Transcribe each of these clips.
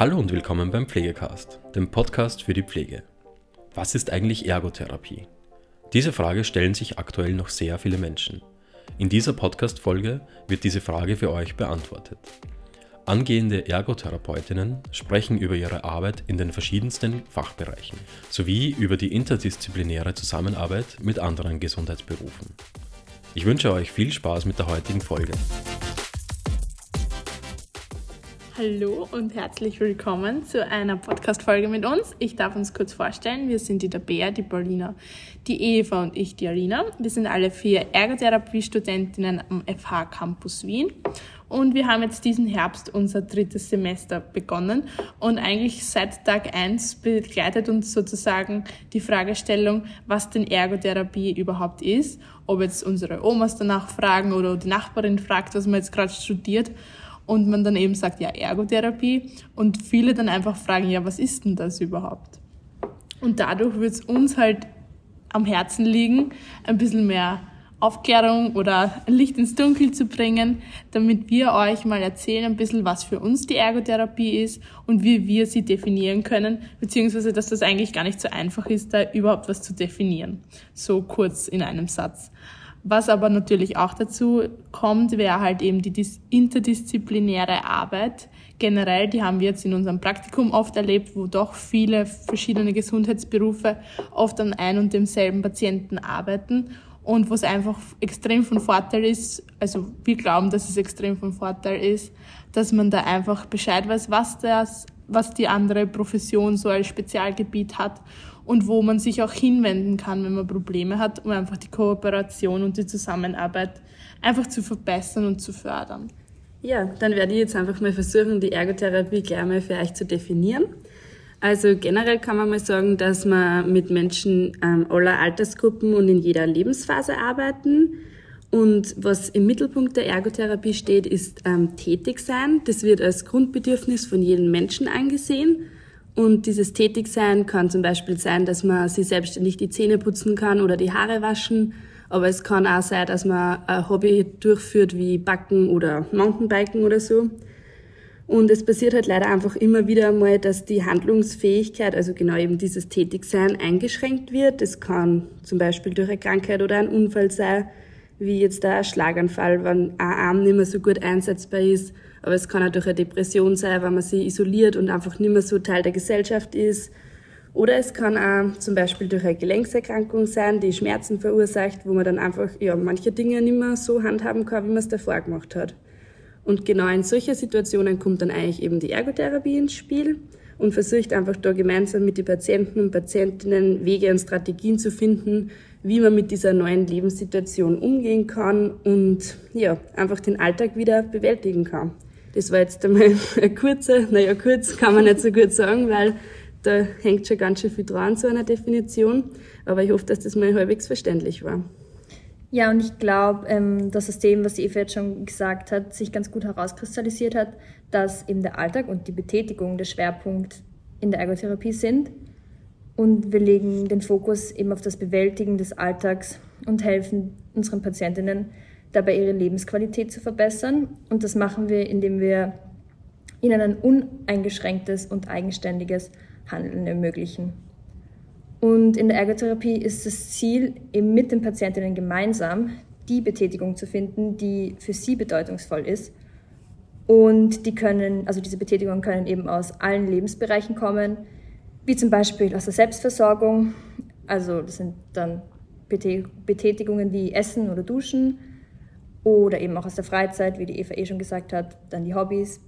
Hallo und willkommen beim Pflegecast, dem Podcast für die Pflege. Was ist eigentlich Ergotherapie? Diese Frage stellen sich aktuell noch sehr viele Menschen. In dieser Podcast-Folge wird diese Frage für euch beantwortet. Angehende Ergotherapeutinnen sprechen über ihre Arbeit in den verschiedensten Fachbereichen sowie über die interdisziplinäre Zusammenarbeit mit anderen Gesundheitsberufen. Ich wünsche euch viel Spaß mit der heutigen Folge. Hallo und herzlich willkommen zu einer Podcast-Folge mit uns. Ich darf uns kurz vorstellen, wir sind die Tabea, die Paulina, die Eva und ich, die Alina. Wir sind alle vier Ergotherapie-Studentinnen am FH Campus Wien. Und wir haben jetzt diesen Herbst unser drittes Semester begonnen. Und eigentlich seit Tag eins begleitet uns sozusagen die Fragestellung, was denn Ergotherapie überhaupt ist, ob jetzt unsere Omas danach fragen oder die Nachbarin fragt, was man jetzt gerade studiert und man dann eben sagt, ja, Ergotherapie und viele dann einfach fragen, ja, was ist denn das überhaupt? Und dadurch wird es uns halt am Herzen liegen, ein bisschen mehr Aufklärung oder Licht ins Dunkel zu bringen, damit wir euch mal erzählen ein bisschen, was für uns die Ergotherapie ist und wie wir sie definieren können, beziehungsweise dass das eigentlich gar nicht so einfach ist, da überhaupt was zu definieren. So kurz in einem Satz. Was aber natürlich auch dazu kommt, wäre halt eben die interdisziplinäre Arbeit. Generell, die haben wir jetzt in unserem Praktikum oft erlebt, wo doch viele verschiedene Gesundheitsberufe oft an ein und demselben Patienten arbeiten und wo es einfach extrem von Vorteil ist, also wir glauben, dass es extrem von Vorteil ist, dass man da einfach Bescheid weiß, was das, was die andere Profession so als Spezialgebiet hat und wo man sich auch hinwenden kann, wenn man Probleme hat, um einfach die Kooperation und die Zusammenarbeit einfach zu verbessern und zu fördern. Ja, dann werde ich jetzt einfach mal versuchen, die Ergotherapie gleich mal für euch zu definieren. Also generell kann man mal sagen, dass man mit Menschen ähm, aller Altersgruppen und in jeder Lebensphase arbeiten. Und was im Mittelpunkt der Ergotherapie steht, ist ähm, tätig sein. Das wird als Grundbedürfnis von jedem Menschen angesehen. Und dieses Tätigsein kann zum Beispiel sein, dass man sich selbstständig die Zähne putzen kann oder die Haare waschen. Aber es kann auch sein, dass man ein Hobby durchführt wie Backen oder Mountainbiken oder so. Und es passiert halt leider einfach immer wieder einmal, dass die Handlungsfähigkeit, also genau eben dieses Tätigsein, eingeschränkt wird. Es kann zum Beispiel durch eine Krankheit oder ein Unfall sein, wie jetzt ein Schlaganfall, wenn ein Arm nicht mehr so gut einsetzbar ist aber es kann auch durch eine Depression sein, weil man sich isoliert und einfach nicht mehr so Teil der Gesellschaft ist. Oder es kann auch zum Beispiel durch eine Gelenkserkrankung sein, die Schmerzen verursacht, wo man dann einfach ja, manche Dinge nicht mehr so handhaben kann, wie man es davor gemacht hat. Und genau in solchen Situationen kommt dann eigentlich eben die Ergotherapie ins Spiel und versucht einfach da gemeinsam mit den Patienten und Patientinnen Wege und Strategien zu finden, wie man mit dieser neuen Lebenssituation umgehen kann und ja, einfach den Alltag wieder bewältigen kann. Das war jetzt einmal eine kurze, naja, kurz kann man nicht so gut sagen, weil da hängt schon ganz schön viel dran zu einer Definition. Aber ich hoffe, dass das mal halbwegs verständlich war. Ja, und ich glaube, ähm, das System, was Eva jetzt schon gesagt hat, sich ganz gut herauskristallisiert hat, dass eben der Alltag und die Betätigung der Schwerpunkt in der Ergotherapie sind. Und wir legen den Fokus eben auf das Bewältigen des Alltags und helfen unseren Patientinnen dabei ihre Lebensqualität zu verbessern. Und das machen wir, indem wir ihnen ein uneingeschränktes und eigenständiges Handeln ermöglichen. Und in der Ergotherapie ist das Ziel, eben mit den Patientinnen gemeinsam die Betätigung zu finden, die für sie bedeutungsvoll ist. Und die können, also diese Betätigungen können eben aus allen Lebensbereichen kommen, wie zum Beispiel aus der Selbstversorgung, also das sind dann Betätigungen wie Essen oder Duschen, oder eben auch aus der Freizeit, wie die Eva eh schon gesagt hat, dann die Hobbys.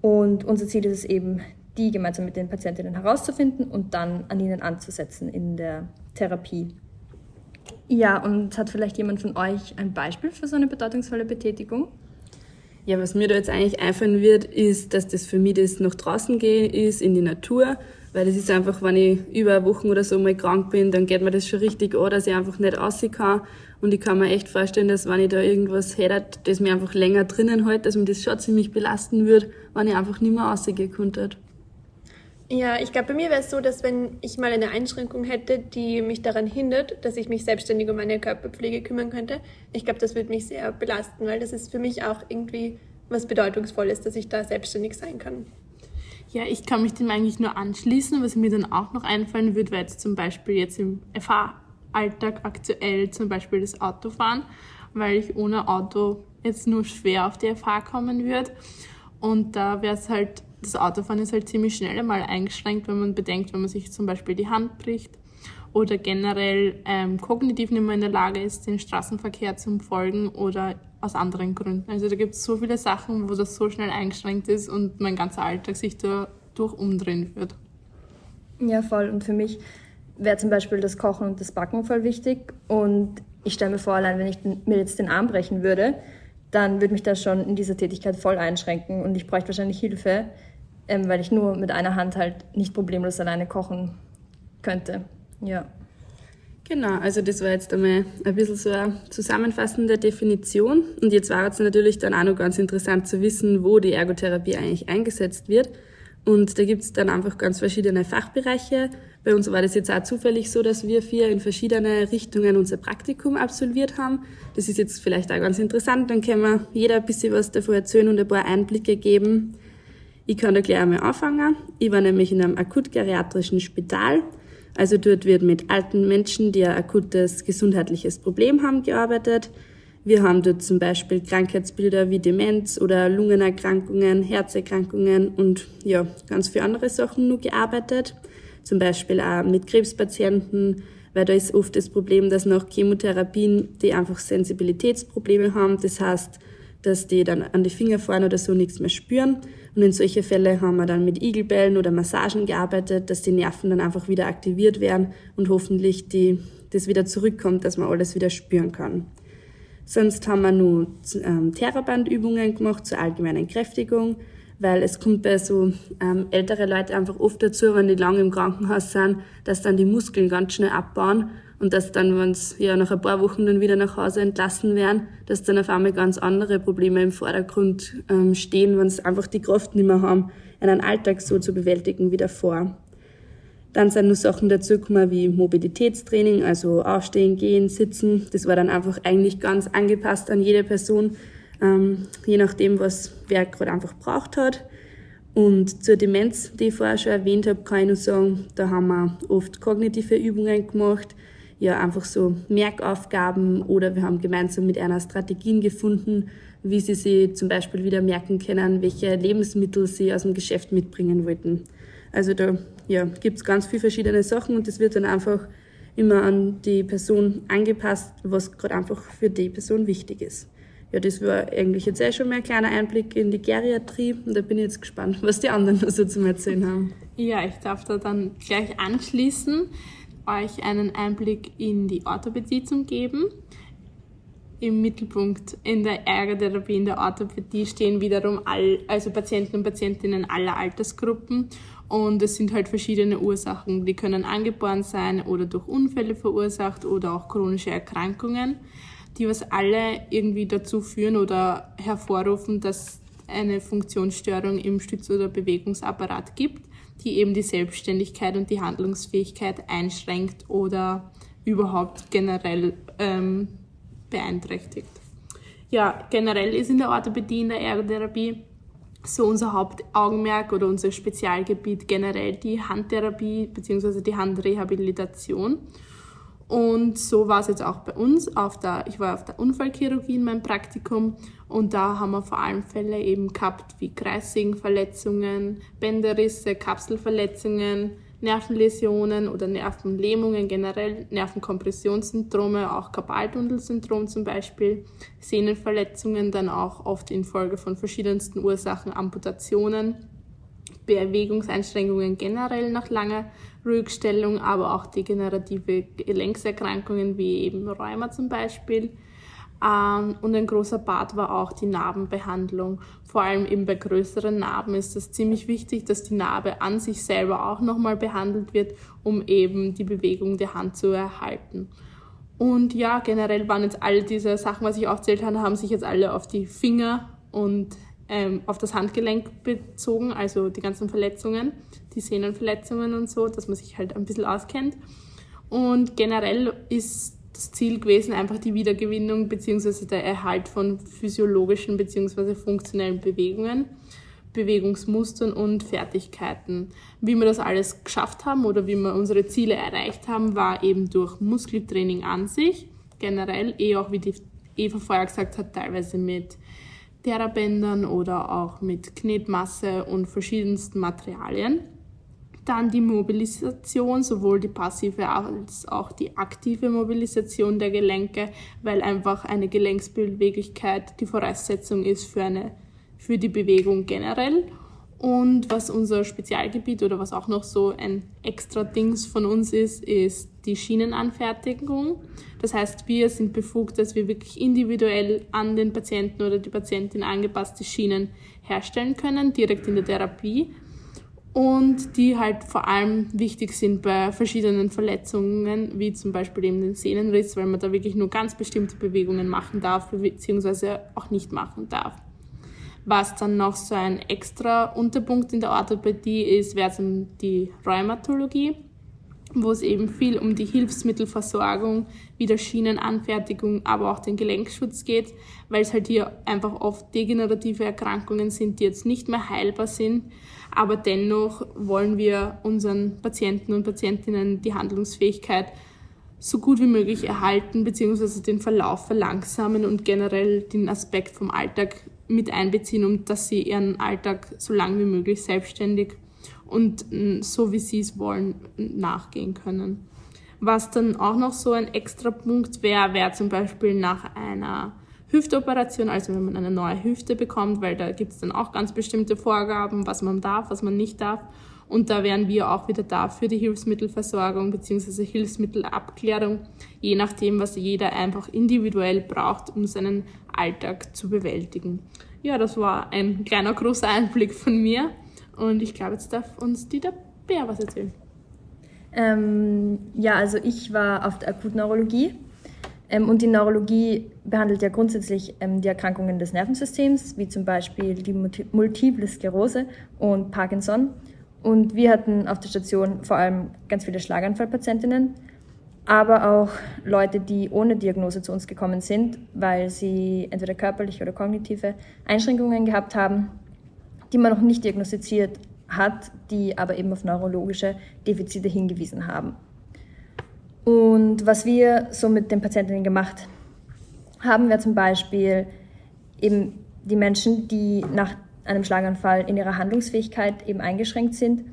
Und unser Ziel ist es eben, die gemeinsam mit den Patientinnen herauszufinden und dann an ihnen anzusetzen in der Therapie. Ja, und hat vielleicht jemand von euch ein Beispiel für so eine bedeutungsvolle Betätigung? Ja, was mir da jetzt eigentlich einfallen wird, ist, dass das für mich das nach draußen gehen ist, in die Natur, weil das ist einfach, wenn ich über Wochen oder so mal krank bin, dann geht mir das schon richtig an, dass ich einfach nicht rausgehen kann und ich kann mir echt vorstellen, dass wenn ich da irgendwas hätte, das mir einfach länger drinnen hält, dass mir das schon ziemlich belasten würde, wenn ich einfach nicht mehr rausgehen könnte. Ja, ich glaube, bei mir wäre es so, dass wenn ich mal eine Einschränkung hätte, die mich daran hindert, dass ich mich selbstständig um meine Körperpflege kümmern könnte, ich glaube, das würde mich sehr belasten, weil das ist für mich auch irgendwie was Bedeutungsvolles, dass ich da selbstständig sein kann. Ja, ich kann mich dem eigentlich nur anschließen. Was mir dann auch noch einfallen würde, wäre jetzt zum Beispiel jetzt im FH-Alltag aktuell zum Beispiel das Autofahren, weil ich ohne Auto jetzt nur schwer auf die FH kommen würde. Und da wäre es halt, das Autofahren ist halt ziemlich schnell einmal eingeschränkt, wenn man bedenkt, wenn man sich zum Beispiel die Hand bricht oder generell ähm, kognitiv nicht mehr in der Lage ist, den Straßenverkehr zu folgen oder aus anderen Gründen. Also da gibt es so viele Sachen, wo das so schnell eingeschränkt ist und mein ganzer Alltag sich dadurch umdrehen wird. Ja, voll. Und für mich wäre zum Beispiel das Kochen und das Backen voll wichtig. Und ich stelle mir vor, allein wenn ich mir jetzt den Arm brechen würde, dann würde mich das schon in dieser Tätigkeit voll einschränken und ich bräuchte wahrscheinlich Hilfe, ähm, weil ich nur mit einer Hand halt nicht problemlos alleine kochen könnte. Ja. Genau, also das war jetzt einmal ein bisschen so eine zusammenfassende Definition. Und jetzt war es natürlich dann auch noch ganz interessant zu wissen, wo die Ergotherapie eigentlich eingesetzt wird. Und da gibt es dann einfach ganz verschiedene Fachbereiche. Bei uns war das jetzt auch zufällig so, dass wir vier in verschiedene Richtungen unser Praktikum absolviert haben. Das ist jetzt vielleicht auch ganz interessant, dann können wir jeder ein bisschen was davon erzählen und ein paar Einblicke geben. Ich kann da gleich einmal anfangen. Ich war nämlich in einem akut-geriatrischen Spital also dort wird mit alten Menschen, die ein akutes gesundheitliches Problem haben, gearbeitet. Wir haben dort zum Beispiel Krankheitsbilder wie Demenz oder Lungenerkrankungen, Herzerkrankungen und ja, ganz viele andere Sachen nur gearbeitet. Zum Beispiel auch mit Krebspatienten, weil da ist oft das Problem, dass nach Chemotherapien die einfach Sensibilitätsprobleme haben. Das heißt, dass die dann an die Finger fahren oder so nichts mehr spüren. Und in solche Fälle haben wir dann mit Igelbällen oder Massagen gearbeitet, dass die Nerven dann einfach wieder aktiviert werden und hoffentlich die, das wieder zurückkommt, dass man alles wieder spüren kann. Sonst haben wir nur ähm, Therabandübungen gemacht zur allgemeinen Kräftigung, weil es kommt bei so ähm, ältere Leute einfach oft dazu, wenn die lange im Krankenhaus sind, dass dann die Muskeln ganz schnell abbauen und dass dann, wenn sie ja nach ein paar Wochen dann wieder nach Hause entlassen werden, dass dann auf einmal ganz andere Probleme im Vordergrund ähm, stehen, wenn sie einfach die Kraft nicht mehr haben, einen Alltag so zu bewältigen wie davor. Dann sind noch Sachen dazugekommen wie Mobilitätstraining, also aufstehen, gehen, sitzen. Das war dann einfach eigentlich ganz angepasst an jede Person, ähm, je nachdem, was wer gerade einfach braucht hat. Und zur Demenz, die ich vorher schon erwähnt habe, kann ich nur sagen, da haben wir oft kognitive Übungen gemacht, ja einfach so Merkaufgaben oder wir haben gemeinsam mit einer Strategien gefunden, wie sie sich zum Beispiel wieder merken können, welche Lebensmittel sie aus dem Geschäft mitbringen wollten. Also da ja, gibt es ganz viele verschiedene Sachen und das wird dann einfach immer an die Person angepasst, was gerade einfach für die Person wichtig ist. Ja, das war eigentlich jetzt eh schon mal ein kleiner Einblick in die Geriatrie und da bin ich jetzt gespannt, was die anderen so also zum Erzählen haben. Ja, ich darf da dann gleich anschließen euch einen Einblick in die Orthopädie zu geben. Im Mittelpunkt in der Ergotherapie, in der Orthopädie stehen wiederum all, also Patienten und Patientinnen aller Altersgruppen und es sind halt verschiedene Ursachen. Die können angeboren sein oder durch Unfälle verursacht oder auch chronische Erkrankungen, die was alle irgendwie dazu führen oder hervorrufen, dass eine Funktionsstörung im Stütz- oder Bewegungsapparat gibt die eben die Selbstständigkeit und die Handlungsfähigkeit einschränkt oder überhaupt generell ähm, beeinträchtigt. Ja, generell ist in der Orthopädie, in der Ergotherapie so unser Hauptaugenmerk oder unser Spezialgebiet generell die Handtherapie bzw. die Handrehabilitation. Und so war es jetzt auch bei uns. Auf der, ich war auf der Unfallchirurgie in meinem Praktikum und da haben wir vor allem Fälle eben gehabt wie Kreissägenverletzungen, Bänderrisse, Kapselverletzungen, Nervenläsionen oder Nervenlähmungen generell, Nervenkompressionssyndrome, auch Karpaltunnelsyndrom zum Beispiel, Sehnenverletzungen dann auch oft infolge von verschiedensten Ursachen, Amputationen, Bewegungseinschränkungen generell nach langer Ruhigstellung, aber auch degenerative Gelenkserkrankungen wie eben Rheuma zum Beispiel. Ähm, und ein großer Part war auch die Narbenbehandlung. Vor allem eben bei größeren Narben ist es ziemlich wichtig, dass die Narbe an sich selber auch nochmal behandelt wird, um eben die Bewegung der Hand zu erhalten. Und ja, generell waren jetzt all diese Sachen, was ich aufzählt habe, haben sich jetzt alle auf die Finger und ähm, auf das Handgelenk bezogen, also die ganzen Verletzungen, die Sehnenverletzungen und so, dass man sich halt ein bisschen auskennt. Und generell ist das Ziel gewesen, einfach die Wiedergewinnung bzw. der Erhalt von physiologischen bzw. funktionellen Bewegungen Bewegungsmustern und Fertigkeiten. Wie wir das alles geschafft haben oder wie wir unsere Ziele erreicht haben, war eben durch Muskeltraining an sich, generell, eh auch wie die Eva vorher gesagt hat, teilweise mit Therabändern oder auch mit Knetmasse und verschiedensten Materialien. Dann die Mobilisation, sowohl die passive als auch die aktive Mobilisation der Gelenke, weil einfach eine Gelenksbeweglichkeit die Voraussetzung ist für, eine, für die Bewegung generell. Und was unser Spezialgebiet oder was auch noch so ein extra Dings von uns ist, ist die Schienenanfertigung. Das heißt, wir sind befugt, dass wir wirklich individuell an den Patienten oder die Patientin angepasste Schienen herstellen können, direkt in der Therapie. Und die halt vor allem wichtig sind bei verschiedenen Verletzungen, wie zum Beispiel eben den Sehnenriss, weil man da wirklich nur ganz bestimmte Bewegungen machen darf, beziehungsweise auch nicht machen darf. Was dann noch so ein extra Unterpunkt in der Orthopädie ist, wäre dann die Rheumatologie, wo es eben viel um die Hilfsmittelversorgung, wie der Schienenanfertigung, aber auch den Gelenkschutz geht, weil es halt hier einfach oft degenerative Erkrankungen sind, die jetzt nicht mehr heilbar sind. Aber dennoch wollen wir unseren Patienten und Patientinnen die Handlungsfähigkeit so gut wie möglich erhalten, beziehungsweise den Verlauf verlangsamen und generell den Aspekt vom Alltag mit einbeziehen, um dass sie ihren Alltag so lange wie möglich selbstständig und mm, so wie sie es wollen nachgehen können. Was dann auch noch so ein extra Punkt wäre, wäre zum Beispiel nach einer Hüftoperation, also wenn man eine neue Hüfte bekommt, weil da gibt es dann auch ganz bestimmte Vorgaben, was man darf, was man nicht darf. Und da wären wir auch wieder da für die Hilfsmittelversorgung bzw. Hilfsmittelabklärung, je nachdem, was jeder einfach individuell braucht, um seinen Alltag zu bewältigen. Ja, das war ein kleiner großer Einblick von mir und ich glaube, jetzt darf uns Dieter Bär was erzählen. Ähm, ja, also ich war auf der Akutneurologie ähm, und die Neurologie behandelt ja grundsätzlich ähm, die Erkrankungen des Nervensystems, wie zum Beispiel die Multiple Sklerose und Parkinson. Und wir hatten auf der Station vor allem ganz viele Schlaganfallpatientinnen, aber auch Leute, die ohne Diagnose zu uns gekommen sind, weil sie entweder körperliche oder kognitive Einschränkungen gehabt haben, die man noch nicht diagnostiziert hat, die aber eben auf neurologische Defizite hingewiesen haben. Und was wir so mit den Patientinnen gemacht haben, wir zum Beispiel eben die Menschen, die nach einem Schlaganfall in ihrer Handlungsfähigkeit eben eingeschränkt sind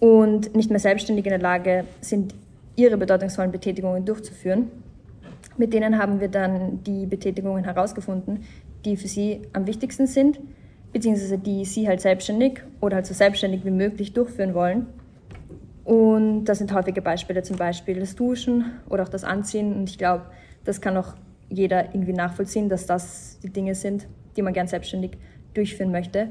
und nicht mehr selbstständig in der Lage sind, ihre bedeutungsvollen Betätigungen durchzuführen. Mit denen haben wir dann die Betätigungen herausgefunden, die für sie am wichtigsten sind, beziehungsweise die sie halt selbstständig oder halt so selbstständig wie möglich durchführen wollen. Und das sind häufige Beispiele, zum Beispiel das Duschen oder auch das Anziehen. Und ich glaube, das kann auch jeder irgendwie nachvollziehen, dass das die Dinge sind, die man gern selbstständig durchführen möchte.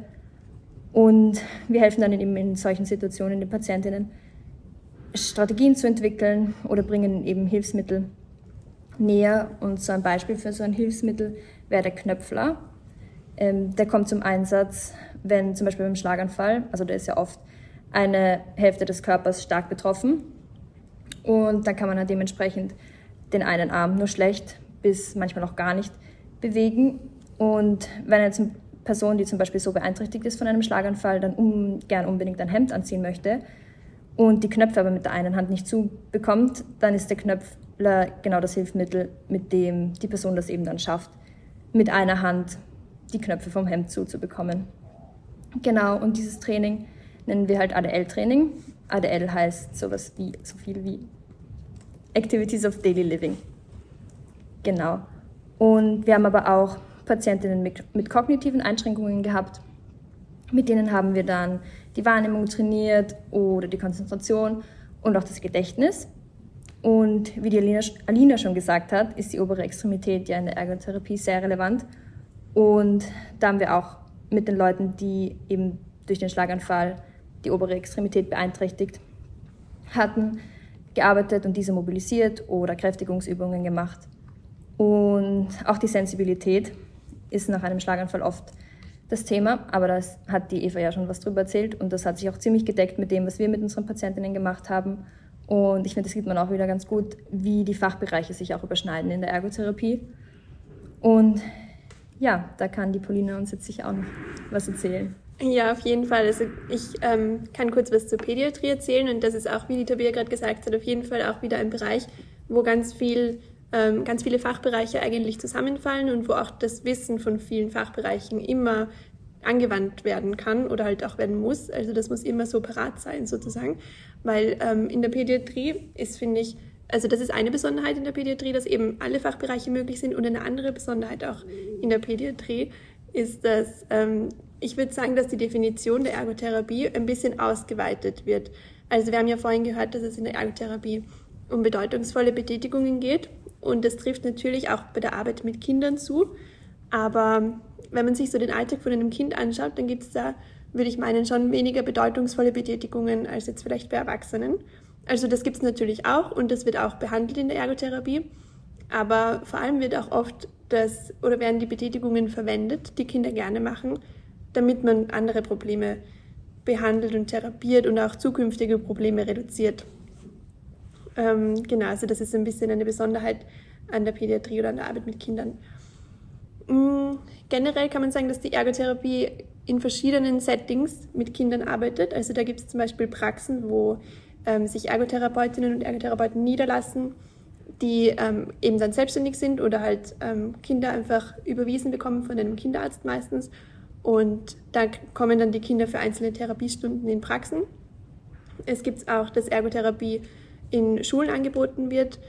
Und wir helfen dann eben in solchen Situationen den Patientinnen, Strategien zu entwickeln oder bringen eben Hilfsmittel näher. Und so ein Beispiel für so ein Hilfsmittel wäre der Knöpfler. Ähm, der kommt zum Einsatz, wenn zum Beispiel beim Schlaganfall, also der ist ja oft eine Hälfte des Körpers stark betroffen. Und dann kann man dann dementsprechend den einen Arm nur schlecht bis manchmal auch gar nicht bewegen. Und wenn jetzt eine Person, die zum Beispiel so beeinträchtigt ist von einem Schlaganfall, dann um, gern unbedingt ein Hemd anziehen möchte und die Knöpfe aber mit der einen Hand nicht zubekommt, dann ist der Knöpfler genau das Hilfsmittel, mit dem die Person das eben dann schafft, mit einer Hand die Knöpfe vom Hemd zuzubekommen. Genau, und dieses Training nennen wir halt ADL-Training. ADL heißt sowas wie, so viel wie Activities of Daily Living. Genau. Und wir haben aber auch Patientinnen mit, mit kognitiven Einschränkungen gehabt. Mit denen haben wir dann die Wahrnehmung trainiert oder die Konzentration und auch das Gedächtnis. Und wie die Alina, Alina schon gesagt hat, ist die obere Extremität ja in der Ergotherapie sehr relevant. Und da haben wir auch mit den Leuten, die eben durch den Schlaganfall die obere Extremität beeinträchtigt hatten, gearbeitet und diese mobilisiert oder Kräftigungsübungen gemacht. Und auch die Sensibilität ist nach einem Schlaganfall oft das Thema, aber das hat die Eva ja schon was drüber erzählt und das hat sich auch ziemlich gedeckt mit dem, was wir mit unseren Patientinnen gemacht haben. Und ich finde, das sieht man auch wieder ganz gut, wie die Fachbereiche sich auch überschneiden in der Ergotherapie. Und ja, da kann die Pauline uns jetzt sicher auch noch was erzählen. Ja, auf jeden Fall. Also ich ähm, kann kurz was zur Pädiatrie erzählen und das ist auch, wie die Tabea gerade gesagt hat, auf jeden Fall auch wieder ein Bereich, wo ganz viel, ähm, ganz viele Fachbereiche eigentlich zusammenfallen und wo auch das Wissen von vielen Fachbereichen immer angewandt werden kann oder halt auch werden muss. Also das muss immer so parat sein sozusagen, weil ähm, in der Pädiatrie ist, finde ich, also das ist eine Besonderheit in der Pädiatrie, dass eben alle Fachbereiche möglich sind und eine andere Besonderheit auch in der Pädiatrie ist, dass ähm, ich würde sagen, dass die Definition der Ergotherapie ein bisschen ausgeweitet wird. Also wir haben ja vorhin gehört, dass es in der Ergotherapie um bedeutungsvolle Betätigungen geht und das trifft natürlich auch bei der Arbeit mit Kindern zu. Aber wenn man sich so den Alltag von einem Kind anschaut, dann gibt es da, würde ich meinen, schon weniger bedeutungsvolle Betätigungen als jetzt vielleicht bei Erwachsenen. Also das gibt es natürlich auch und das wird auch behandelt in der Ergotherapie. Aber vor allem wird auch oft das oder werden die Betätigungen verwendet, die Kinder gerne machen, damit man andere Probleme behandelt und therapiert und auch zukünftige Probleme reduziert. Ähm, genau, also das ist ein bisschen eine Besonderheit an der Pädiatrie oder an der Arbeit mit Kindern. Mhm, generell kann man sagen, dass die Ergotherapie in verschiedenen Settings mit Kindern arbeitet. Also da gibt es zum Beispiel Praxen, wo ähm, sich Ergotherapeutinnen und Ergotherapeuten niederlassen, die ähm, eben dann selbstständig sind oder halt ähm, Kinder einfach überwiesen bekommen von einem Kinderarzt meistens und da kommen dann die Kinder für einzelne Therapiestunden in Praxen. Es gibt auch, dass Ergotherapie in Schulen angeboten wird.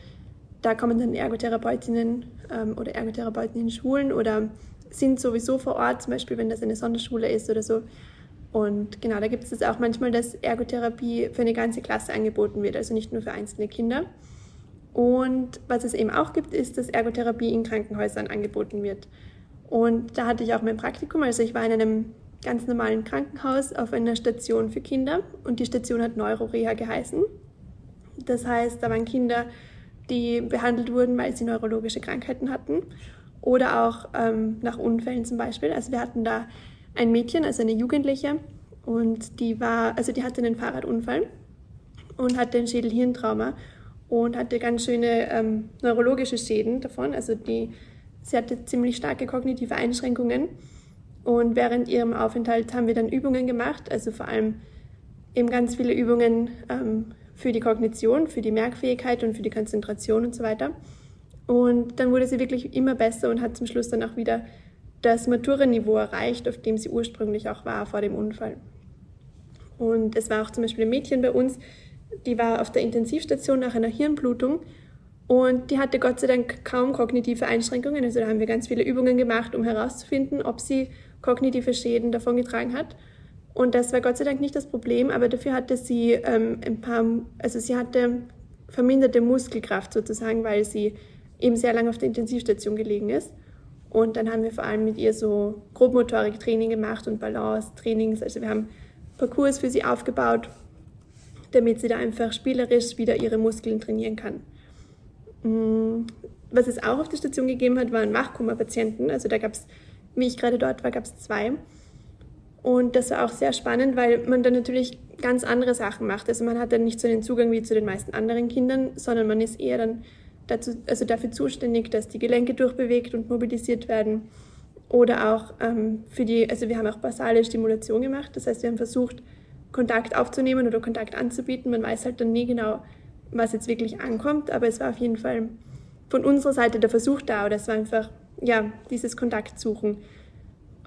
Da kommen dann Ergotherapeutinnen ähm, oder Ergotherapeuten in Schulen oder sind sowieso vor Ort, zum Beispiel wenn das eine Sonderschule ist oder so. Und genau, da gibt es auch manchmal, dass Ergotherapie für eine ganze Klasse angeboten wird, also nicht nur für einzelne Kinder. Und was es eben auch gibt, ist, dass Ergotherapie in Krankenhäusern angeboten wird. Und da hatte ich auch mein Praktikum. Also ich war in einem ganz normalen Krankenhaus auf einer Station für Kinder und die Station hat Neuroreha geheißen. Das heißt, da waren Kinder, die behandelt wurden, weil sie neurologische Krankheiten hatten oder auch ähm, nach Unfällen zum Beispiel. Also wir hatten da ein Mädchen, also eine Jugendliche und die war, also die hatte einen Fahrradunfall und hatte ein Schädelhirntrauma und hatte ganz schöne ähm, neurologische Schäden davon. Also die Sie hatte ziemlich starke kognitive Einschränkungen und während ihrem Aufenthalt haben wir dann Übungen gemacht, also vor allem eben ganz viele Übungen ähm, für die Kognition, für die Merkfähigkeit und für die Konzentration und so weiter. Und dann wurde sie wirklich immer besser und hat zum Schluss dann auch wieder das Matura-Niveau erreicht, auf dem sie ursprünglich auch war vor dem Unfall. Und es war auch zum Beispiel ein Mädchen bei uns, die war auf der Intensivstation nach einer Hirnblutung und die hatte Gott sei Dank kaum kognitive Einschränkungen. Also da haben wir ganz viele Übungen gemacht, um herauszufinden, ob sie kognitive Schäden davongetragen hat. Und das war Gott sei Dank nicht das Problem, aber dafür hatte sie ähm, ein paar, also sie hatte verminderte Muskelkraft sozusagen, weil sie eben sehr lange auf der Intensivstation gelegen ist. Und dann haben wir vor allem mit ihr so Grobmotorik-Training gemacht und Balance-Trainings. Also wir haben Parcours für sie aufgebaut, damit sie da einfach spielerisch wieder ihre Muskeln trainieren kann. Mm, was es auch auf der Station gegeben hat, waren Wachkoma-Patienten. Also da gab es, wie ich gerade dort war, gab es zwei. Und das war auch sehr spannend, weil man dann natürlich ganz andere Sachen macht. Also man hat dann nicht so den Zugang wie zu den meisten anderen Kindern, sondern man ist eher dann dazu, also dafür zuständig, dass die Gelenke durchbewegt und mobilisiert werden. Oder auch ähm, für die, also wir haben auch basale Stimulation gemacht. Das heißt, wir haben versucht, Kontakt aufzunehmen oder Kontakt anzubieten. Man weiß halt dann nie genau, was jetzt wirklich ankommt, aber es war auf jeden Fall von unserer Seite der Versuch da oder es war einfach, ja, dieses Kontaktsuchen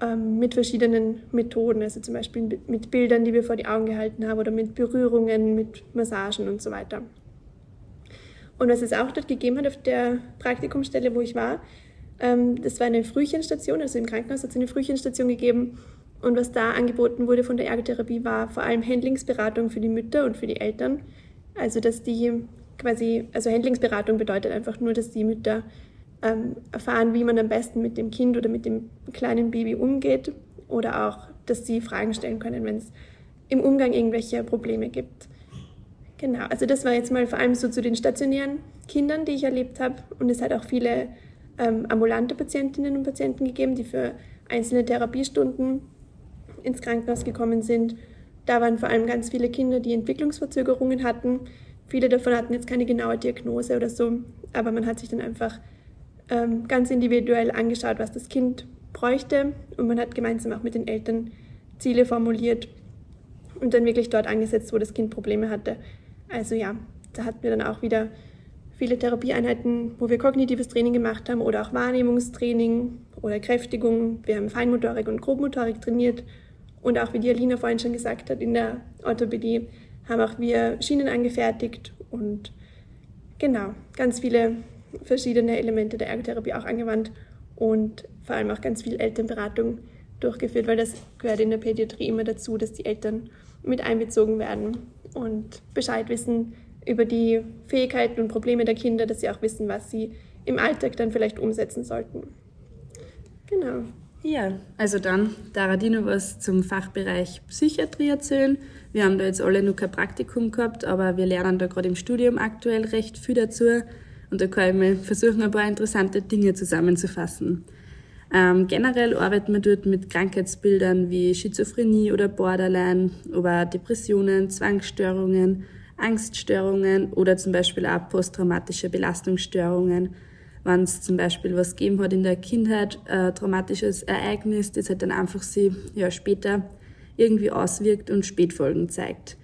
ähm, mit verschiedenen Methoden, also zum Beispiel mit Bildern, die wir vor die Augen gehalten haben oder mit Berührungen, mit Massagen und so weiter. Und was es auch dort gegeben hat auf der Praktikumsstelle, wo ich war, ähm, das war eine Frühchenstation, also im Krankenhaus hat es eine Frühchenstation gegeben. Und was da angeboten wurde von der Ergotherapie war vor allem Handlingsberatung für die Mütter und für die Eltern, also dass die quasi, also Handlingsberatung bedeutet einfach nur, dass die Mütter ähm, erfahren, wie man am besten mit dem Kind oder mit dem kleinen Baby umgeht oder auch, dass sie Fragen stellen können, wenn es im Umgang irgendwelche Probleme gibt. Genau, also das war jetzt mal vor allem so zu den stationären Kindern, die ich erlebt habe. Und es hat auch viele ähm, ambulante Patientinnen und Patienten gegeben, die für einzelne Therapiestunden ins Krankenhaus gekommen sind da waren vor allem ganz viele Kinder, die Entwicklungsverzögerungen hatten. Viele davon hatten jetzt keine genaue Diagnose oder so, aber man hat sich dann einfach ähm, ganz individuell angeschaut, was das Kind bräuchte. Und man hat gemeinsam auch mit den Eltern Ziele formuliert und dann wirklich dort angesetzt, wo das Kind Probleme hatte. Also ja, da hatten wir dann auch wieder viele Therapieeinheiten, wo wir kognitives Training gemacht haben oder auch Wahrnehmungstraining oder Kräftigung. Wir haben Feinmotorik und Grobmotorik trainiert. Und auch wie die Alina vorhin schon gesagt hat, in der Orthopädie haben auch wir Schienen angefertigt und genau, ganz viele verschiedene Elemente der Ergotherapie auch angewandt und vor allem auch ganz viel Elternberatung durchgeführt, weil das gehört in der Pädiatrie immer dazu, dass die Eltern mit einbezogen werden und Bescheid wissen über die Fähigkeiten und Probleme der Kinder, dass sie auch wissen, was sie im Alltag dann vielleicht umsetzen sollten. Genau. Ja, also dann darf ich noch was zum Fachbereich Psychiatrie erzählen. Wir haben da jetzt alle noch kein Praktikum gehabt, aber wir lernen da gerade im Studium aktuell recht viel dazu. Und da kann ich versuchen, ein paar interessante Dinge zusammenzufassen. Ähm, generell arbeiten wir dort mit Krankheitsbildern wie Schizophrenie oder Borderline, aber Depressionen, Zwangsstörungen, Angststörungen oder zum Beispiel auch posttraumatische Belastungsstörungen. Wenn es zum Beispiel was gegeben hat in der Kindheit, ein traumatisches Ereignis, das halt dann einfach sie ja, später irgendwie auswirkt und Spätfolgen zeigt.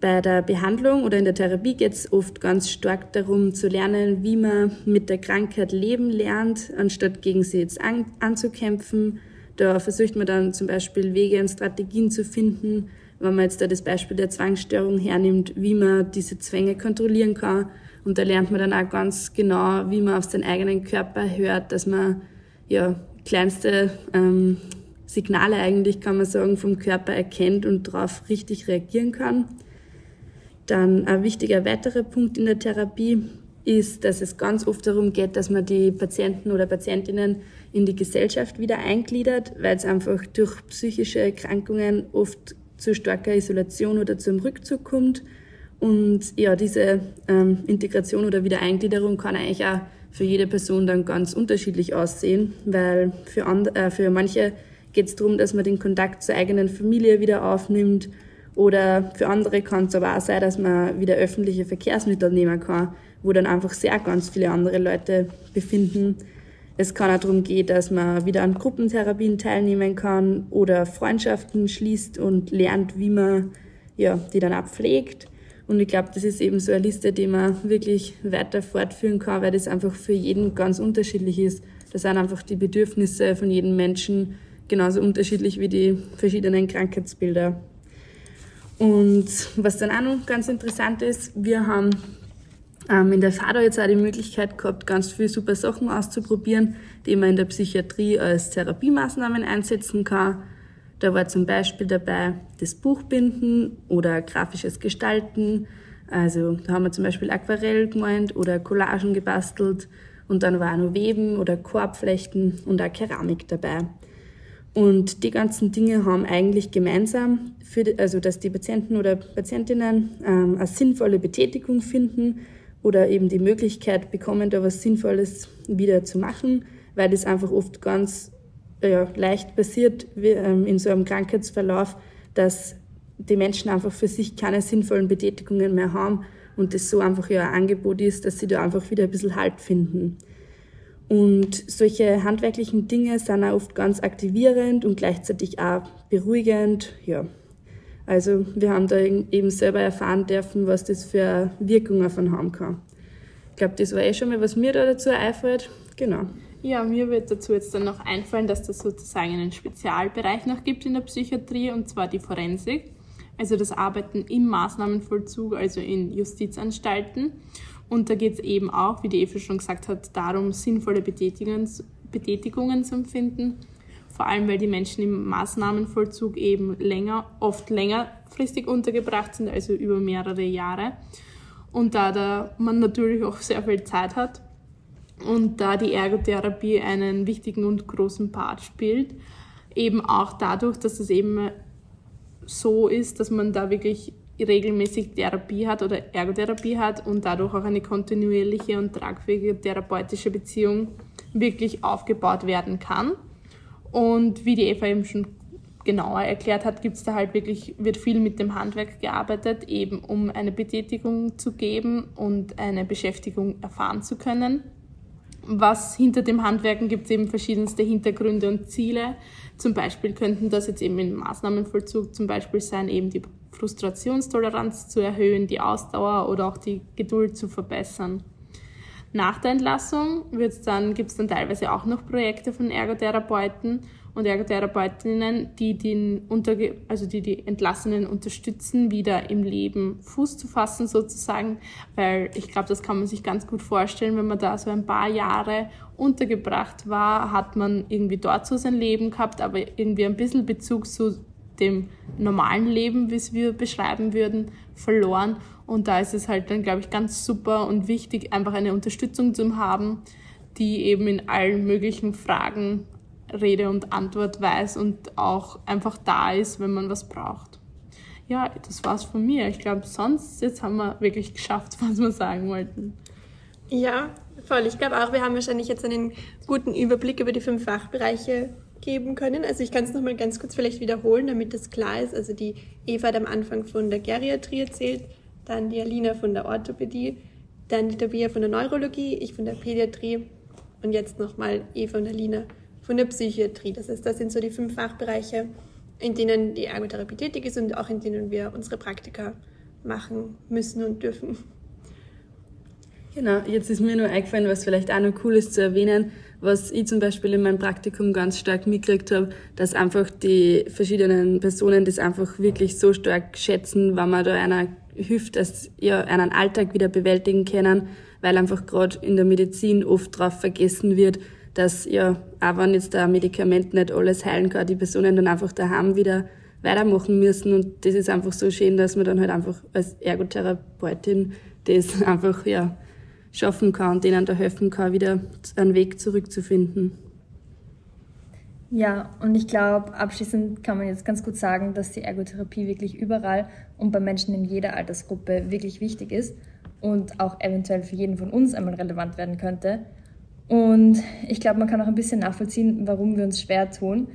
Bei der Behandlung oder in der Therapie geht es oft ganz stark darum zu lernen, wie man mit der Krankheit leben lernt, anstatt gegen sie jetzt an, anzukämpfen. Da versucht man dann zum Beispiel Wege und Strategien zu finden, wenn man jetzt da das Beispiel der Zwangsstörung hernimmt, wie man diese Zwänge kontrollieren kann. Und da lernt man dann auch ganz genau, wie man auf seinen eigenen Körper hört, dass man ja kleinste ähm, Signale eigentlich, kann man sagen, vom Körper erkennt und darauf richtig reagieren kann. Dann ein wichtiger weiterer Punkt in der Therapie ist, dass es ganz oft darum geht, dass man die Patienten oder Patientinnen in die Gesellschaft wieder eingliedert, weil es einfach durch psychische Erkrankungen oft zu starker Isolation oder zum Rückzug kommt. Und ja, diese ähm, Integration oder Wiedereingliederung kann eigentlich auch für jede Person dann ganz unterschiedlich aussehen, weil für, and, äh, für manche geht es darum, dass man den Kontakt zur eigenen Familie wieder aufnimmt oder für andere kann es aber auch sein, dass man wieder öffentliche Verkehrsmittel nehmen kann, wo dann einfach sehr ganz viele andere Leute befinden. Es kann auch darum gehen, dass man wieder an Gruppentherapien teilnehmen kann oder Freundschaften schließt und lernt, wie man ja, die dann abpflegt. Und ich glaube, das ist eben so eine Liste, die man wirklich weiter fortführen kann, weil das einfach für jeden ganz unterschiedlich ist. Das sind einfach die Bedürfnisse von jedem Menschen genauso unterschiedlich wie die verschiedenen Krankheitsbilder. Und was dann auch noch ganz interessant ist, wir haben ähm, in der FADO jetzt auch die Möglichkeit gehabt, ganz viele super Sachen auszuprobieren, die man in der Psychiatrie als Therapiemaßnahmen einsetzen kann. Da war zum Beispiel dabei das Buchbinden oder grafisches Gestalten. Also da haben wir zum Beispiel Aquarell gemeint oder Collagen gebastelt. Und dann war auch noch Weben oder Korbflechten und auch Keramik dabei. Und die ganzen Dinge haben eigentlich gemeinsam, für, also dass die Patienten oder Patientinnen ähm, eine sinnvolle Betätigung finden oder eben die Möglichkeit bekommen, da was Sinnvolles wieder zu machen, weil das einfach oft ganz ja, leicht passiert wie, ähm, in so einem Krankheitsverlauf, dass die Menschen einfach für sich keine sinnvollen Betätigungen mehr haben und das so einfach ja ein Angebot ist, dass sie da einfach wieder ein bisschen Halt finden. Und solche handwerklichen Dinge sind auch oft ganz aktivierend und gleichzeitig auch beruhigend. Ja. Also wir haben da eben selber erfahren dürfen, was das für Wirkungen davon haben kann. Ich glaube, das war eh schon mal, was mir da dazu einfällt. Genau. Ja, mir wird dazu jetzt dann noch einfallen, dass das sozusagen einen Spezialbereich noch gibt in der Psychiatrie, und zwar die Forensik. Also das Arbeiten im Maßnahmenvollzug, also in Justizanstalten. Und da geht es eben auch, wie die Eva schon gesagt hat, darum, sinnvolle Betätigungen, Betätigungen zu empfinden. Vor allem, weil die Menschen im Maßnahmenvollzug eben länger, oft längerfristig untergebracht sind, also über mehrere Jahre. Und da, da man natürlich auch sehr viel Zeit hat und da die Ergotherapie einen wichtigen und großen Part spielt, eben auch dadurch, dass es eben so ist, dass man da wirklich regelmäßig Therapie hat oder Ergotherapie hat und dadurch auch eine kontinuierliche und tragfähige therapeutische Beziehung wirklich aufgebaut werden kann. Und wie die Eva eben schon genauer erklärt hat, gibt da halt wirklich, wird viel mit dem Handwerk gearbeitet, eben um eine Betätigung zu geben und eine Beschäftigung erfahren zu können. was hinter dem Handwerken gibt es eben verschiedenste Hintergründe und Ziele. Zum Beispiel könnten das jetzt eben im Maßnahmenvollzug zum Beispiel sein, eben die Frustrationstoleranz zu erhöhen, die Ausdauer oder auch die Geduld zu verbessern. Nach der Entlassung dann, gibt es dann teilweise auch noch Projekte von Ergotherapeuten und Ergotherapeutinnen, die, den Unterge also die die Entlassenen unterstützen, wieder im Leben Fuß zu fassen sozusagen, weil ich glaube, das kann man sich ganz gut vorstellen, wenn man da so ein paar Jahre untergebracht war, hat man irgendwie dort so sein Leben gehabt, aber irgendwie ein bisschen Bezug zu dem normalen Leben, wie es wir beschreiben würden, verloren. Und da ist es halt dann, glaube ich, ganz super und wichtig, einfach eine Unterstützung zu haben, die eben in allen möglichen Fragen Rede und Antwort weiß und auch einfach da ist, wenn man was braucht. Ja, das war's von mir. Ich glaube, sonst jetzt haben wir wirklich geschafft, was wir sagen wollten. Ja, voll. Ich glaube auch, wir haben wahrscheinlich jetzt einen guten Überblick über die fünf Fachbereiche geben können. Also ich kann es nochmal ganz kurz vielleicht wiederholen, damit das klar ist. Also die Eva hat am Anfang von der Geriatrie erzählt, dann die Alina von der Orthopädie, dann die Tabia von der Neurologie, ich von der Pädiatrie und jetzt nochmal Eva und Alina von der Psychiatrie. Das heißt, das sind so die fünf Fachbereiche, in denen die Ergotherapie tätig ist und auch in denen wir unsere Praktika machen müssen und dürfen. Genau, jetzt ist mir nur eingefallen, was vielleicht auch noch cool ist zu erwähnen, was ich zum Beispiel in meinem Praktikum ganz stark mitgekriegt habe, dass einfach die verschiedenen Personen das einfach wirklich so stark schätzen, wenn man da einer hilft, dass ja einen Alltag wieder bewältigen können, weil einfach gerade in der Medizin oft drauf vergessen wird, dass ja, auch wenn jetzt ein Medikament nicht alles heilen kann, die Personen dann einfach daheim wieder weitermachen müssen. Und das ist einfach so schön, dass man dann halt einfach als Ergotherapeutin das einfach, ja, schaffen kann und denen da helfen kann, wieder einen Weg zurückzufinden. Ja, und ich glaube, abschließend kann man jetzt ganz gut sagen, dass die Ergotherapie wirklich überall und bei Menschen in jeder Altersgruppe wirklich wichtig ist und auch eventuell für jeden von uns einmal relevant werden könnte. Und ich glaube, man kann auch ein bisschen nachvollziehen, warum wir uns schwer tun,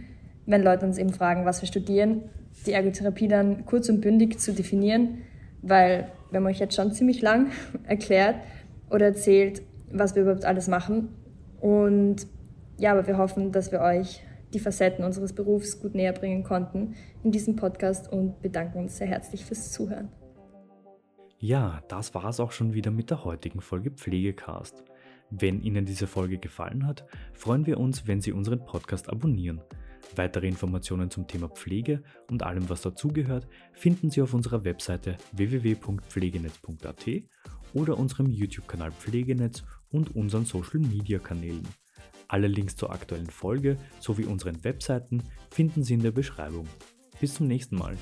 wenn Leute uns eben fragen, was wir studieren, die Ergotherapie dann kurz und bündig zu definieren, weil wir haben euch jetzt schon ziemlich lang erklärt oder erzählt, was wir überhaupt alles machen. Und ja, aber wir hoffen, dass wir euch die Facetten unseres Berufs gut näher bringen konnten in diesem Podcast und bedanken uns sehr herzlich fürs Zuhören. Ja, das war es auch schon wieder mit der heutigen Folge Pflegecast. Wenn Ihnen diese Folge gefallen hat, freuen wir uns, wenn Sie unseren Podcast abonnieren. Weitere Informationen zum Thema Pflege und allem, was dazugehört, finden Sie auf unserer Webseite www.pflegenetz.at oder unserem YouTube-Kanal Pflegenetz und unseren Social-Media-Kanälen. Alle Links zur aktuellen Folge sowie unseren Webseiten finden Sie in der Beschreibung. Bis zum nächsten Mal.